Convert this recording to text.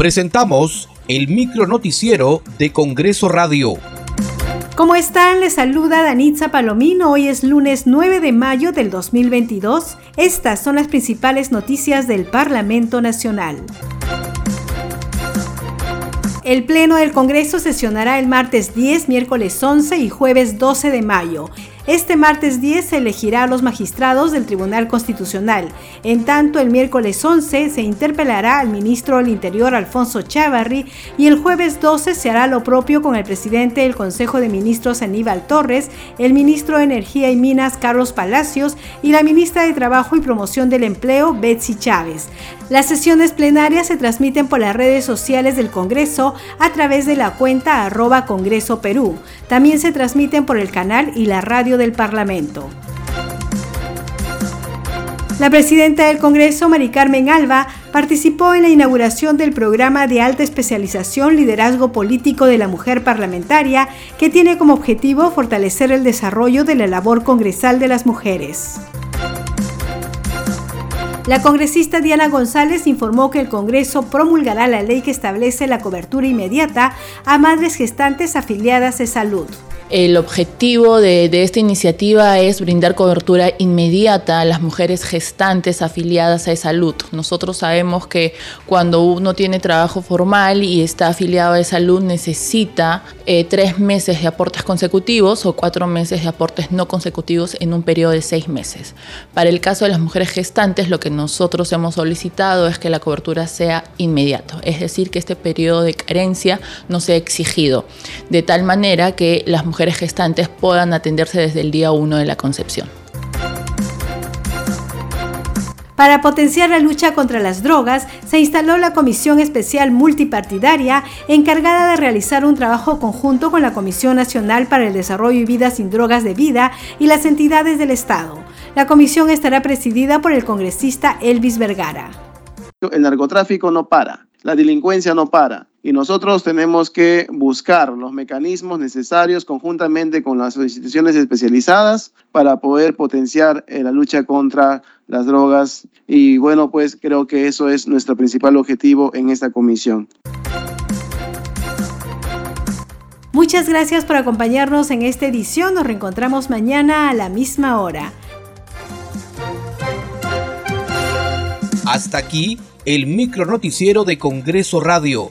Presentamos el micro noticiero de Congreso Radio. ¿Cómo están? Les saluda Danitza Palomino. Hoy es lunes 9 de mayo del 2022. Estas son las principales noticias del Parlamento Nacional. El Pleno del Congreso sesionará el martes 10, miércoles 11 y jueves 12 de mayo. Este martes 10 se elegirá a los magistrados del Tribunal Constitucional. En tanto, el miércoles 11 se interpelará al ministro del Interior Alfonso Chávarri y el jueves 12 se hará lo propio con el presidente del Consejo de Ministros Aníbal Torres, el ministro de Energía y Minas Carlos Palacios y la ministra de Trabajo y Promoción del Empleo Betsy Chávez. Las sesiones plenarias se transmiten por las redes sociales del Congreso a través de la cuenta arroba Congreso Perú. También se transmiten por el canal y la radio del Parlamento. La presidenta del Congreso, Mari Carmen Alba, participó en la inauguración del programa de alta especialización Liderazgo Político de la Mujer Parlamentaria, que tiene como objetivo fortalecer el desarrollo de la labor congresal de las mujeres. La congresista Diana González informó que el Congreso promulgará la ley que establece la cobertura inmediata a madres gestantes afiliadas de salud. El objetivo de, esta iniciativa es brindar cobertura inmediata a las mujeres gestantes afiliadas a salud. Nosotros sabemos que cuando uno tiene trabajo formal y está afiliado a salud necesita eh, tres meses de aportes consecutivos o cuatro meses de aportes no consecutivos en un periodo de seis meses. Para el caso de las mujeres gestantes, lo que nosotros hemos solicitado es que la cobertura sea inmediato, es decir, que este periodo de carencia no sea exigido, de tal manera que las mujeres gestantes puedan atenderse desde el día 1 de la concepción. Para potenciar la lucha contra las drogas, se instaló la Comisión Especial Multipartidaria encargada de realizar un trabajo conjunto con la Comisión Nacional para el Desarrollo y Vida sin Drogas de Vida y las entidades del Estado. La comisión estará presidida por el congresista Elvis Vergara. El narcotráfico no para, la delincuencia no para y nosotros tenemos que buscar los mecanismos necesarios conjuntamente con las instituciones especializadas para poder potenciar eh, la lucha contra las drogas y bueno, pues creo que eso es nuestro principal objetivo en esta comisión. Muchas gracias por acompañarnos en esta edición. Nos reencontramos mañana a la misma hora. Hasta aquí el micro noticiero de Congreso Radio